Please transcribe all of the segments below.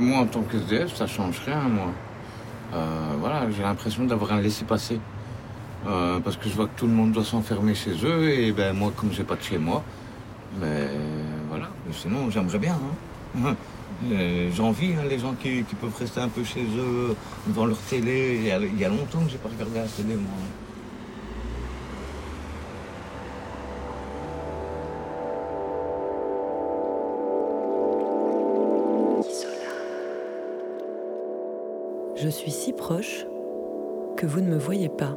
Moi, en tant que SDF, ça change rien, moi. Euh, voilà, j'ai l'impression d'avoir un laissez-passer. Euh, parce que je vois que tout le monde doit s'enfermer chez eux, et ben moi, comme j'ai pas de chez moi, ben voilà. Mais sinon, j'aimerais bien. Hein. Euh, J'ai envie, hein, les gens qui, qui peuvent rester un peu chez eux, devant leur télé. Il y a, il y a longtemps que j'ai pas regardé la télé, moi. Je suis si proche que vous ne me voyez pas.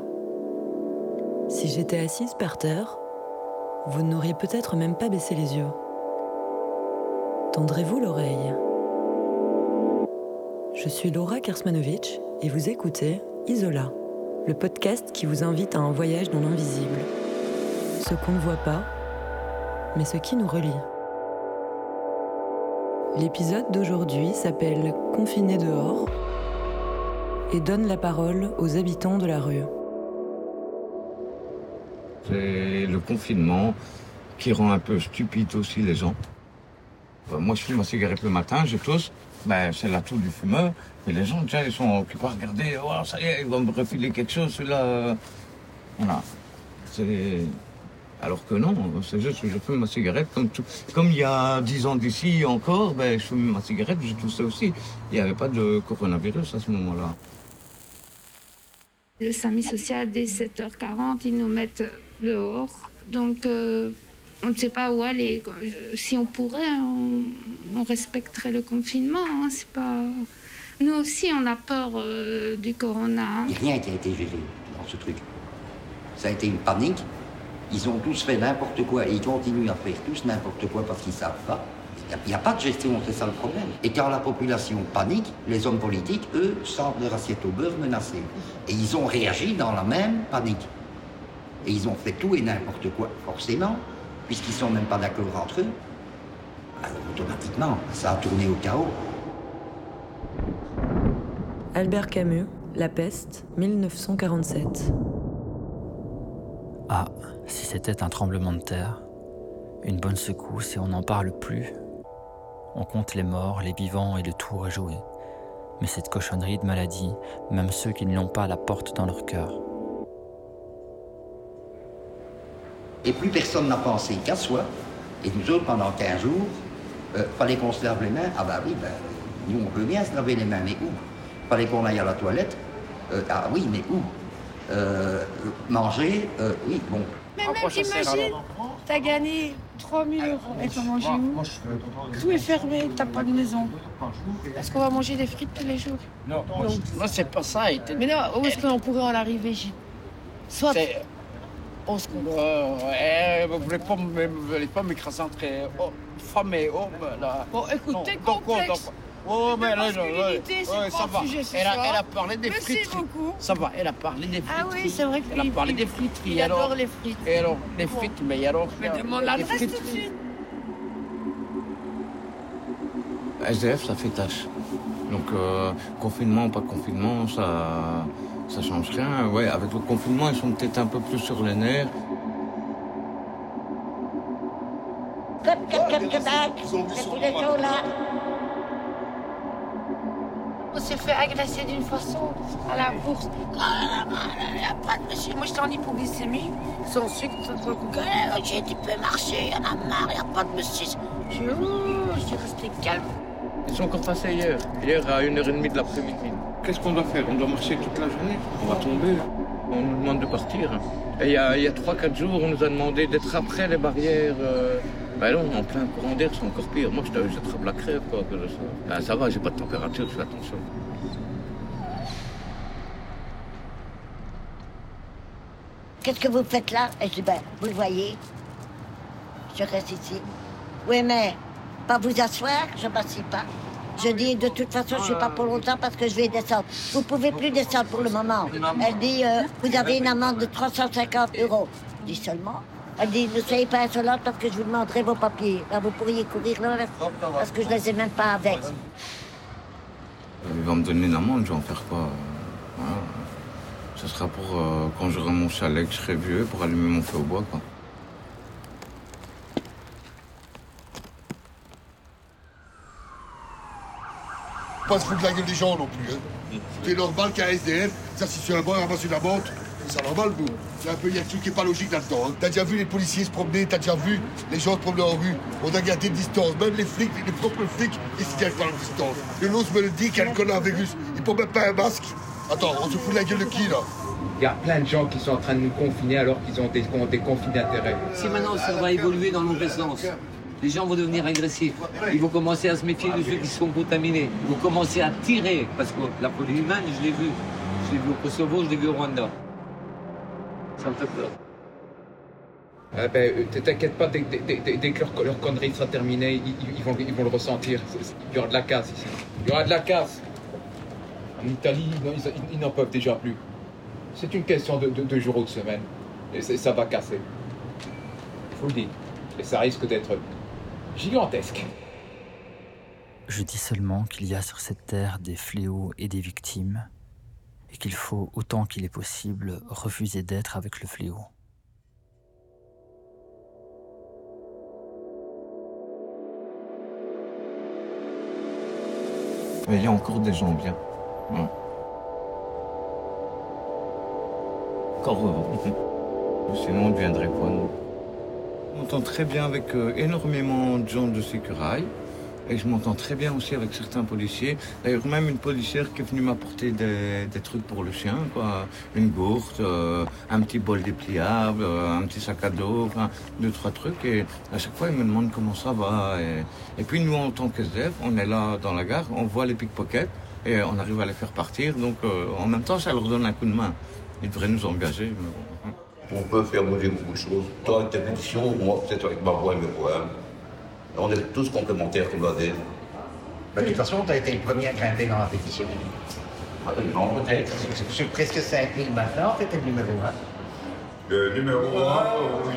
Si j'étais assise par terre, vous n'auriez peut-être même pas baissé les yeux. Tendrez-vous l'oreille Je suis Laura Kersmanovitch et vous écoutez Isola, le podcast qui vous invite à un voyage dans l'invisible. Ce qu'on ne voit pas, mais ce qui nous relie. L'épisode d'aujourd'hui s'appelle Confiné dehors et donne la parole aux habitants de la rue. C'est le confinement qui rend un peu stupide aussi les gens. Euh, Moi, je fume ma cigarette le matin, je tousse, ben, c'est l'atout du fumeur. Et les gens, déjà, ils sont occupés à regarder, oh, ça y est, ils vont me refiler quelque chose, celui-là. Voilà. Alors que non, c'est juste que je fume ma cigarette. Comme, tout- comme il y a 10 ans d'ici encore, ben, je fume ma cigarette, je toussais aussi. Il n'y avait pas de coronavirus à ce moment-là. Le SAMI social, dès 7h40, ils nous mettent dehors. Donc, euh, on ne sait pas où aller. Si on pourrait, on, respecterait le confinement. hein, C'est pas... Nous aussi, on a peur euh, du corona. Il n'y a rien qui a été géré dans ce truc. Ça a été une panique. Ils ont tous fait n'importe quoi et ils continuent à faire tous n'importe quoi parce qu'ils savent pas. Il n'y a, pas de gestion, c'est ça le problème. Et quand la population panique, les hommes politiques, eux, sentent leur assiette au beurre menacée. Et ils ont réagi dans la même panique. Et ils ont fait tout et n'importe quoi, forcément, puisqu'ils ne sont même pas d'accord entre eux. Alors automatiquement, ça a tourné au chaos. Albert Camus, La peste, 1947. Ah, si c'était un tremblement de terre, une bonne secousse et on n'en parle plus. On compte les morts, les vivants et le tour est joué. Mais cette cochonnerie de maladie, même ceux qui ne l'ont pas la portent dans leur cœur. Et plus personne n'a pensé qu'à soi. Et nous autres, pendant 15 jours, euh, fallait qu'on se lave les mains. Ah bah oui, ben, nous on peut bien se laver les mains, mais où? Fallait qu'on aille à la toilette. Euh, ah oui, mais où? Euh, Manger, euh, oui, bon. Mais même imagine, t'as gagné 3000 euros et t'as mangé où Tout est fermé, t'as pas de maison. Est-ce qu'on va manger des frites tous les jours Non, moi, moi, c'est pas ça. Mais non, où est-ce qu'on pourrait en arriver Soit c'est- on se. Euh, ouais, vous voulez pas vous voulez pas m'écraser entre oh, femme et homme, là. Bon, écoute, t'es donc, donc, Oh, mais là, c'est ouais, pas ça le va. sujet ce Elle a, soir. elle a parlé des Merci friteries. beaucoup. Ça va, elle a parlé des friteries. Ah oui, c'est vrai Elle a parlé il- des friteries. il alors, adore les frites. Et alors, les frites, mais alors. Mais demande l'adresse tout de suite. SDF, ça fait tâche. Donc, euh, confinement, pas confinement, ça, ça change rien. Ouais, avec le confinement, ils sont peut-être un peu plus sur les nerfs. On s'est fait agresser d'une façon à la bourse. Il n'y a pas de monsieur. Moi, j'étais en hypoglycémie. Sans sucre, sans trop J'ai dit, tu peux marcher, il y en a marre, il n'y a pas de monsieur. Suis resté calme. Ils sont encore passés hier. Hier, à 1h30 de l'après-midi. Qu'est-ce qu'on doit faire? On doit marcher toute la journée? On va tomber. On nous demande de partir. Et il y a, il y a 3-4 jours, on nous a demandé d'être après les barrières. euh, Ben non, en plein courant d'air, c'est encore pire. Moi, je j'attrape la crève, quoi, que ça. Ben, ça va, j'ai pas de température, je fais attention. Qu'est-ce que vous faites là? Et je dis, ben, vous le voyez, je reste ici. Oui, mais pas vous asseoir, je m'assieds pas. Je dis, de toute façon, je suis pas pour longtemps parce que je vais descendre. Vous pouvez plus descendre pour le moment. Elle dit, euh, vous avez une amende de 350 euros. Je dis seulement. Elle dit, ne soyez pas insolente parce que je vous demanderai vos papiers. Ben, vous pourriez courir là parce que je ne les ai même pas avec. Il va me donner une amende, je vais en faire quoi euh, voilà. Ce sera pour euh, quand j'aurai mon chalet, que je serai vieux, pour allumer mon feu au bois, quoi. Pas se foutre de la gueule des gens non plus. Hein. C'est normal qu'un SDF, ça si sur un banc, ramasse une amende, c'est normal, vous. Il y a un peu, il y a un truc qui est pas logique là-dedans. Hein. T'as déjà vu les policiers se promener, t'as déjà vu les gens se promener en rue. On a gardé de distance. Même les flics, les propres flics, ils se tiennent pas la distance. Et l'autre me le dit qu'il y a le coronavirus. Il peut même pas un masque. Attends, on se fout de la gueule de qui là? Il y a plein de gens qui sont en train de nous confiner alors qu'ils ont des, des conflits d'intérêt. Si maintenant ça va évoluer dans le sens, les gens vont devenir agressifs. Ils vont commencer à se méfier de ceux qui sont contaminés. Ils vont commencer à tirer, parce que la folie humaine, je l'ai vu. Je l'ai vu au Kosovo, je l'ai vu au Rwanda. Ça me fait peur. Ah ben, euh, t'inquiète pas, dès, que leur, connerie sera terminée, ils, vont, ils vont le ressentir. Il y aura de la casse ici. Il y aura de la casse. En Italie, ils, n'en peuvent déjà plus. C'est une question de, de, jours ou de semaines. Et ça va casser. Je vous le dis. Et ça risque d'être gigantesque. Je dis seulement qu'il y a sur cette terre des fléaux et des victimes, et qu'il faut, autant qu'il est possible, refuser d'être avec le fléau. Mais il y a encore des gens bien. Encore heureux. Sinon, on deviendrait quoi, nous? Je m'entends très bien avec euh, énormément de gens de sécurité. Et je m'entends très bien aussi avec certains policiers. D'ailleurs, même une policière qui est venue m'apporter des, trucs pour le chien, quoi. Une gourde, euh, un petit bol dépliable, euh, un petit sac à dos, enfin, deux, trois trucs. Et à chaque fois, ils me demandent comment ça va. Et, puis, nous, en tant qu'SDF, on est là dans la gare, on voit les pickpockets et on arrive à les faire partir. Donc, en même temps, ça leur donne un coup de main. Ils devraient nous engager. On peut faire bouger beaucoup de choses. Tes pétitions, moi peut-être avec ma voix et mes. On est tous complémentaires, tout va dire. De toute façon, tu as été le premier à grimper dans la pétition. Non, peut-être. Sur presque 5000 maintenant, tu étais le numéro 1. Le numéro 1, oui,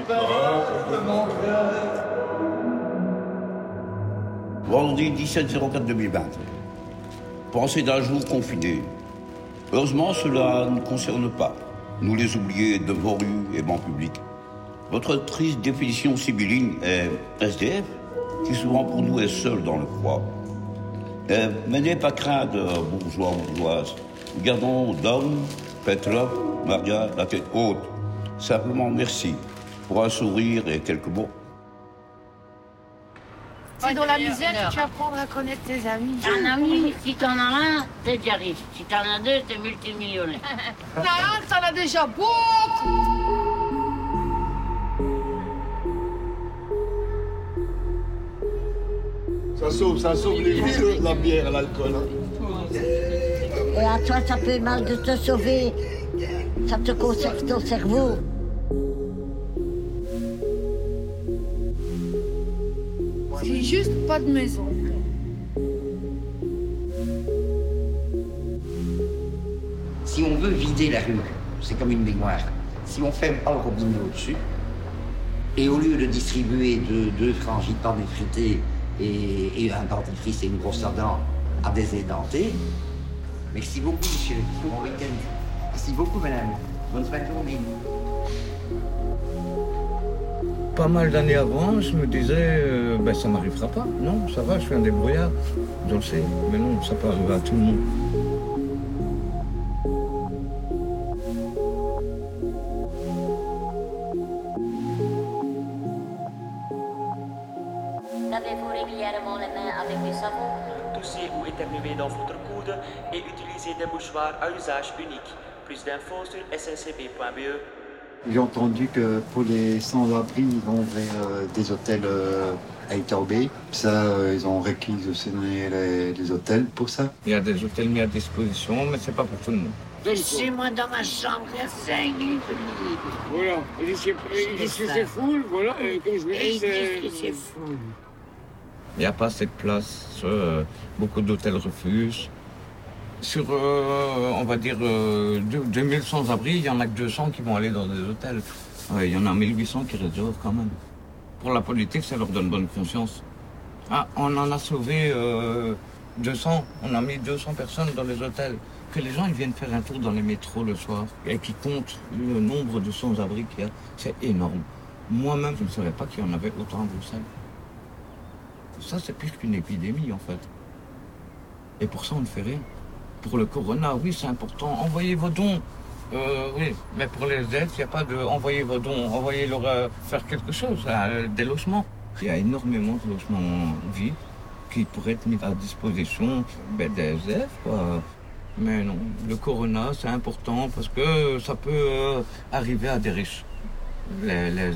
Vendredi 17-04-2020. Pensée d'un jour confiné. Heureusement, cela ne concerne pas nous les oubliés de vos rues et bancs publics. Votre triste définition sibylline est SDF, qui souvent pour nous est seul dans le froid. Euh, mais n'ayez pas craindre, bourgeois, bourgeoises. Gardons d'hommes, Petra, Maria, la tête haute. Simplement merci pour un sourire et quelques mots. C'est dans la misère que tu apprends à connaître tes amis. Un ami, si t'en as un, t'es déjà riche. Si t'en as deux, t'es multimillionnaire. t'en as un, t'en as déjà beaucoup. Ça sauve, ça sauve les vies, la bière, l'alcool. Hein. Et à toi, ça fait mal de te sauver. Ça te conserve ton cerveau. C'est juste pas de maison. Si on veut vider la rue, c'est comme une baignoire. Si on ferme pas le robinet au-dessus, et au lieu de distribuer deux, deux frangipans effrités et, un dentifrice et une brosse à à des édentés, merci beaucoup, monsieur. Bon week-end. Merci beaucoup, madame. Bonne fin de journée pas mal d'années avant, je me disais, euh, ben, ça m'arrivera pas. Non, ça va, je fais un débrouillard, je le sais. Mais non, ça peut arriver à tout le monde. Lavez-vous régulièrement les mains avec du savon. Toussez ou éternuez dans votre coude et utilisez des mouchoirs à usage unique. Plus d'infos sur sncb.be. J'ai entendu que pour les sans-abri, ils vont vers euh, des hôtels euh, à Itaubé. Ça, euh, ils ont réquisitionné les, les hôtels pour ça. Il y a des hôtels mis à disposition, mais c'est pas pour tout le monde. Laissez-moi dans ma chambre, il y a 5 lits Voilà, ici c'est fou, voilà, comme je dis, c'est fou. Il n'y a pas assez de place, beaucoup d'hôtels refusent. Sur, euh, on va dire, euh, 2000 sans-abri, il y en a que 200 qui vont aller dans des hôtels. il y en a 1800 qui restent quand même. Pour la politique, ça leur donne bonne conscience. Ah, on en a sauvé 200, euh, on a mis 200 personnes dans les hôtels. Que les gens ils viennent faire un tour dans les métros le soir et qui comptent le nombre de sans-abri qu'il y a, c'est énorme. Moi-même, je ne savais pas qu'il y en avait autant à Bruxelles. Ça, c'est pire qu'une épidémie en fait. Et pour ça, on ne fait rien. Pour le corona, oui, c'est important. Envoyez vos dons. Euh, oui, mais pour les aides, il n'y a pas de envoyer vos dons, envoyez-leur euh, faire quelque chose, euh, des logements. Il y a énormément de logements vides qui pourraient être mis à disposition ben, des aides. Mais non, le corona, c'est important parce que ça peut arriver à des riches. Les, les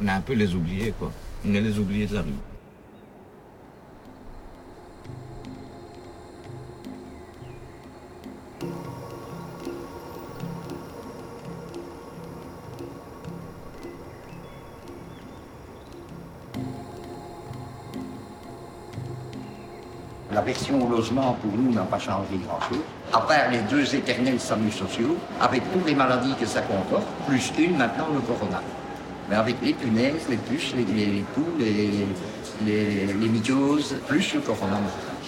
on est un peu les oubliés, quoi. On est les oubliés de la rue. La version au logement, pour nous, n'a pas changé grand-chose. À part les deux éternels SAMU sociaux, avec toutes les maladies que ça comporte, plus une maintenant, le corona. Mais avec les punaises, les puces, les, les, les poules, les, les, mycoses, plus le corona.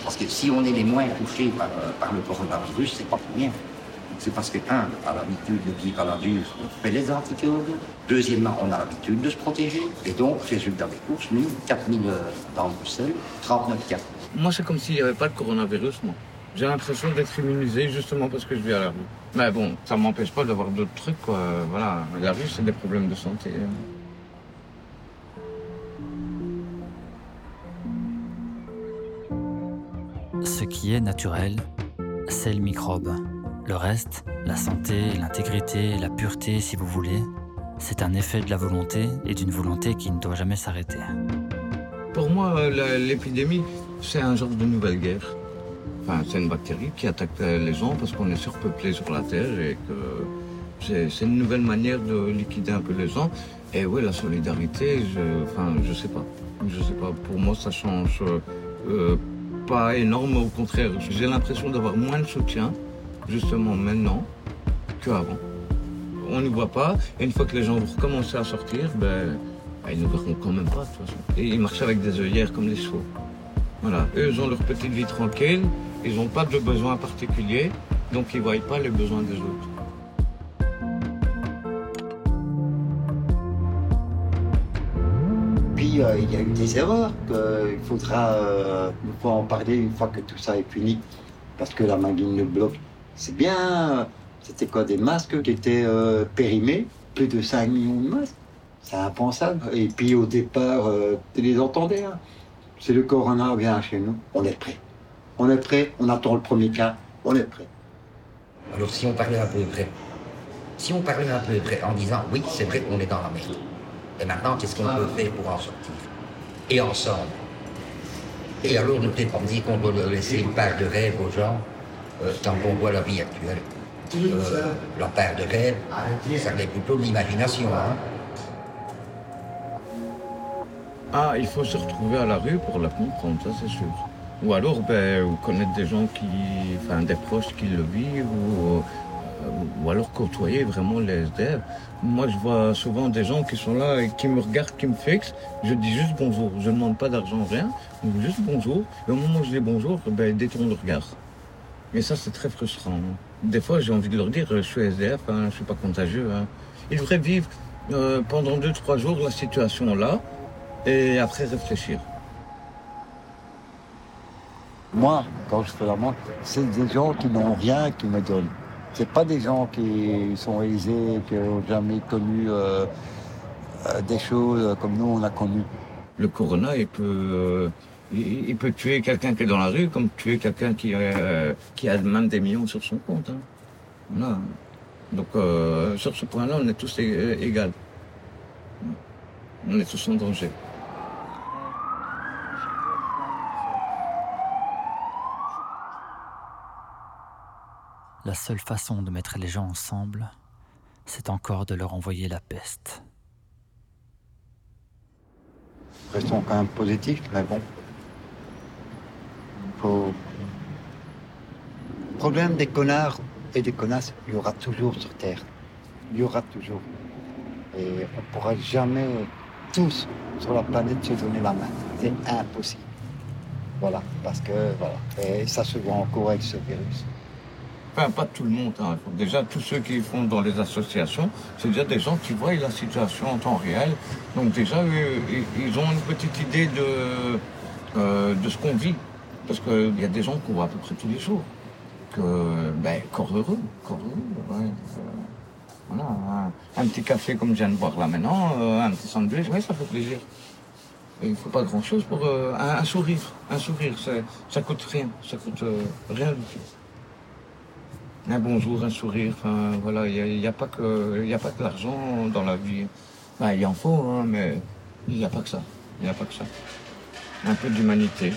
Parce que si on est les moins touchés par, euh, par le coronavirus, c'est pas pour rien. C'est parce que, un, on a l'habitude de vivre à la dure, on fait les anticorps. Deuxièmement, on a l'habitude de se protéger. Et donc, résultat des courses, nous, 4000 dans Bruxelles, 39 cas. Moi, c'est comme s'il n'y avait pas de coronavirus, moi. J'ai l'impression d'être immunisé justement parce que je vis à la rue. Mais bon, ça m'empêche pas d'avoir d'autres trucs, quoi. Voilà, la rue, c'est des problèmes de santé. Qui est naturel, c'est le microbe. Le reste, la santé, l'intégrité, la pureté, si vous voulez, c'est un effet de la volonté et d'une volonté qui ne doit jamais s'arrêter. Pour moi, l'épidémie, c'est un genre de nouvelle guerre. Enfin, c'est une bactérie qui attaque les gens parce qu'on est surpeuplé sur la Terre et que c'est une nouvelle manière de liquider un peu les gens. Et oui, la solidarité, je, enfin, je sais pas. Je sais pas. Pour moi, ça change euh, pas énorme. Au contraire, j'ai l'impression d'avoir moins de soutien, justement maintenant, qu'avant. On ne voit pas. Et une fois que les gens vont recommencer à sortir, ben, ben, ils ne verront quand même pas, de toute façon. Et ils marchent avec des œillères comme des chevaux. Voilà. Eux, ils ont leur petite vie tranquille. Ils n'ont pas de besoins particuliers. Donc, ils ne voient pas les besoins des autres. Euh, il y a eu des erreurs qu'il faudra euh, en parler une fois que tout ça est fini. Parce que la Magine le bloc, c'est bien. C'était quoi des masques qui étaient euh, périmés Plus de 5 millions de masques. C'est impensable. Et puis au départ, euh, tu les entendais. hein. C'est le corona vient chez nous. On est prêt. On est prêt. On attend le premier cas. On est prêt. Alors si on parlait un peu près, si on parlait un peu près en disant oui, c'est vrai qu'on est dans la merde. Et maintenant, qu'est-ce qu'on peut faire pour en sortir Et ensemble. Et alors ne peut-être dire qu'on doit leur laisser une part de rêve aux gens euh, tant qu'on voit la vie actuelle. Euh, la part de rêve, ça l'est plutôt de l'imagination. Hein. Ah, il faut se retrouver à la rue pour la comprendre, ça c'est sûr. Ou alors, ben, ou connaître des gens qui, enfin, des proches qui le vivent, ou, euh, ou alors côtoyer vraiment les SDF. Moi, je vois souvent des gens qui sont là et qui me regardent, qui me fixent. Je dis juste bonjour. Je ne demande pas d'argent, rien. Juste bonjour. Et au moment où je dis bonjour, ben, ils détournent le regard. Et ça, c'est très frustrant. Des fois, j'ai envie de leur dire, je suis SDF, hein, je ne suis pas contagieux. hein. Ils devraient vivre euh, pendant deux, trois jours la situation là et après réfléchir. Moi, quand je fais la montre, c'est des gens qui n'ont rien qui me donnent. C'est pas des gens qui sont aisés, qui n'ont jamais connu euh, euh, des choses comme nous on a connu. Le corona, il peut, euh, il, peut tuer quelqu'un qui est dans la rue, comme tuer quelqu'un qui, euh, qui a même des millions sur son compte. hein. Voilà. Donc, euh, sur ce point-là, on est tous égaux. On est tous en danger. La seule façon de mettre les gens ensemble, c'est encore de leur envoyer la peste. Restons quand même positifs, mais bon. Faut... Le problème des connards et des connasses, il y aura toujours sur Terre. Il y aura toujours. Et on ne pourra jamais tous sur la planète se donner la main. C'est impossible. Voilà, parce que voilà. Et ça se voit encore avec ce virus. Enfin, pas tout le monde. hein. Déjà, tous ceux qui font dans les associations, c'est déjà des gens qui voient la situation en temps réel. Donc déjà, ils- ont une petite idée de, euh, de ce qu'on vit. Parce qu'il y a des gens qu'on voit à peu près tous les jours. Que, ben, corps heureux, corps heureux, euh, voilà, un, petit café comme je viens de boire là maintenant, euh, un petit sandwich, oui, ça fait plaisir. Il ne faut pas grand-chose pour un, sourire. Un sourire, ça coûte rien, ça coûte rien du tout. Un bonjour, un sourire, enfin voilà, il n'y a, pas que, il y a pas que l'argent dans la vie. Ben, il en faut, hein, mais il n'y a pas que ça. Il n'y a pas que ça. Un peu d'humanité.